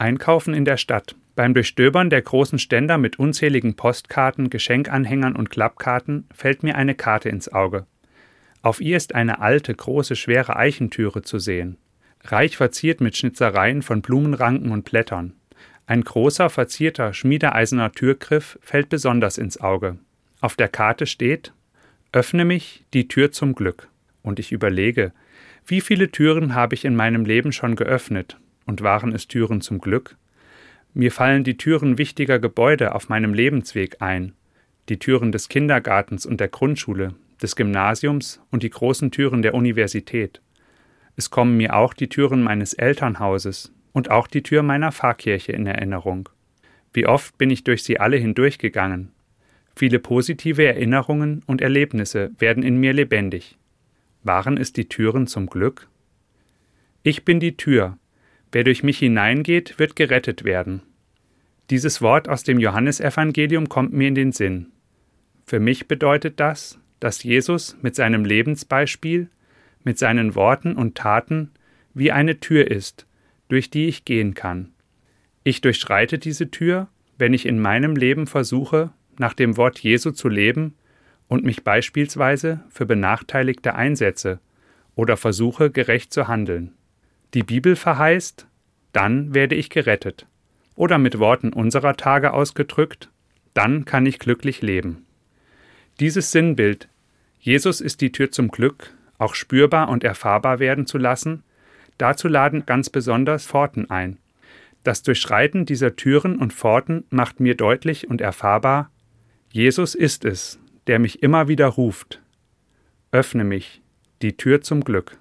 Einkaufen in der Stadt. Beim Durchstöbern der großen Ständer mit unzähligen Postkarten, Geschenkanhängern und Klappkarten fällt mir eine Karte ins Auge. Auf ihr ist eine alte, große, schwere Eichentüre zu sehen, reich verziert mit Schnitzereien von Blumenranken und Blättern. Ein großer, verzierter, schmiedeeiserner Türgriff fällt besonders ins Auge. Auf der Karte steht Öffne mich die Tür zum Glück. Und ich überlege, wie viele Türen habe ich in meinem Leben schon geöffnet, und waren es Türen zum Glück? Mir fallen die Türen wichtiger Gebäude auf meinem Lebensweg ein, die Türen des Kindergartens und der Grundschule, des Gymnasiums und die großen Türen der Universität. Es kommen mir auch die Türen meines Elternhauses und auch die Tür meiner Pfarrkirche in Erinnerung. Wie oft bin ich durch sie alle hindurchgegangen. Viele positive Erinnerungen und Erlebnisse werden in mir lebendig. Waren es die Türen zum Glück? Ich bin die Tür, Wer durch mich hineingeht, wird gerettet werden. Dieses Wort aus dem Johannesevangelium kommt mir in den Sinn. Für mich bedeutet das, dass Jesus mit seinem Lebensbeispiel, mit seinen Worten und Taten wie eine Tür ist, durch die ich gehen kann. Ich durchschreite diese Tür, wenn ich in meinem Leben versuche, nach dem Wort Jesu zu leben und mich beispielsweise für Benachteiligte einsetze oder versuche, gerecht zu handeln. Die Bibel verheißt, dann werde ich gerettet. Oder mit Worten unserer Tage ausgedrückt, dann kann ich glücklich leben. Dieses Sinnbild, Jesus ist die Tür zum Glück, auch spürbar und erfahrbar werden zu lassen, dazu laden ganz besonders Pforten ein. Das Durchschreiten dieser Türen und Pforten macht mir deutlich und erfahrbar, Jesus ist es, der mich immer wieder ruft. Öffne mich, die Tür zum Glück.